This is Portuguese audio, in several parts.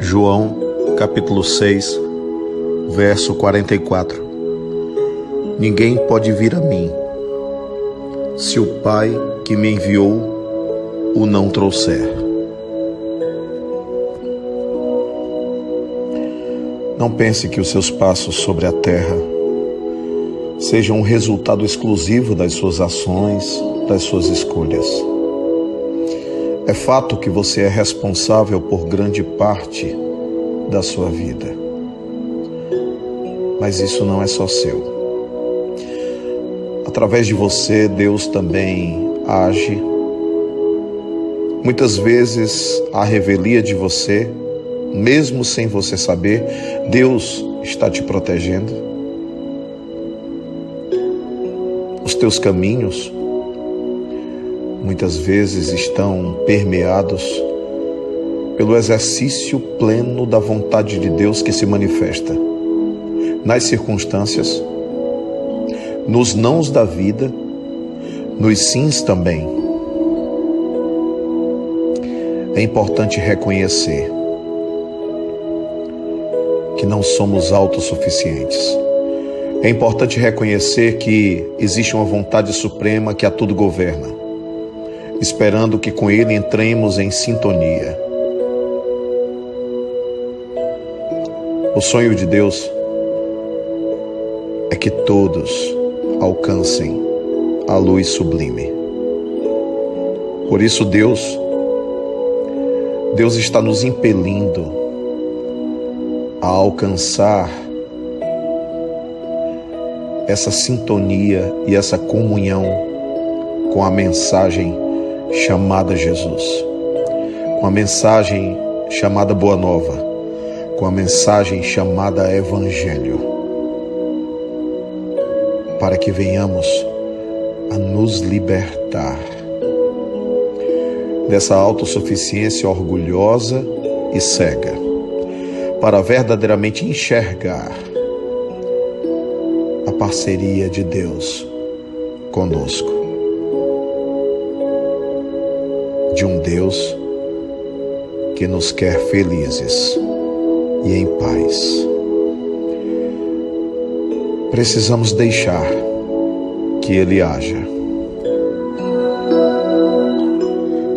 João, capítulo 6, verso 44. Ninguém pode vir a mim se o Pai que me enviou o não trouxer. Não pense que os seus passos sobre a terra sejam um resultado exclusivo das suas ações, das suas escolhas. É fato que você é responsável por grande parte da sua vida. Mas isso não é só seu. Através de você, Deus também age. Muitas vezes, a revelia de você, mesmo sem você saber, Deus está te protegendo. Os teus caminhos muitas vezes estão permeados pelo exercício pleno da vontade de Deus que se manifesta nas circunstâncias, nos nãos da vida, nos sims também. É importante reconhecer que não somos autossuficientes. É importante reconhecer que existe uma vontade suprema que a tudo governa esperando que com Ele entremos em sintonia. O sonho de Deus é que todos alcancem a luz sublime. Por isso Deus Deus está nos impelindo a alcançar essa sintonia e essa comunhão com a mensagem chamada Jesus, com a mensagem chamada Boa Nova, com a mensagem chamada Evangelho, para que venhamos a nos libertar. Dessa autossuficiência orgulhosa e cega, para verdadeiramente enxergar a parceria de Deus conosco. De um Deus que nos quer felizes e em paz. Precisamos deixar que Ele haja.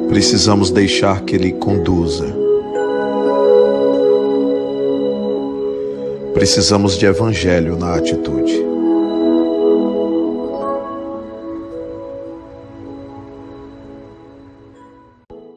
Precisamos deixar que Ele conduza. Precisamos de evangelho na atitude.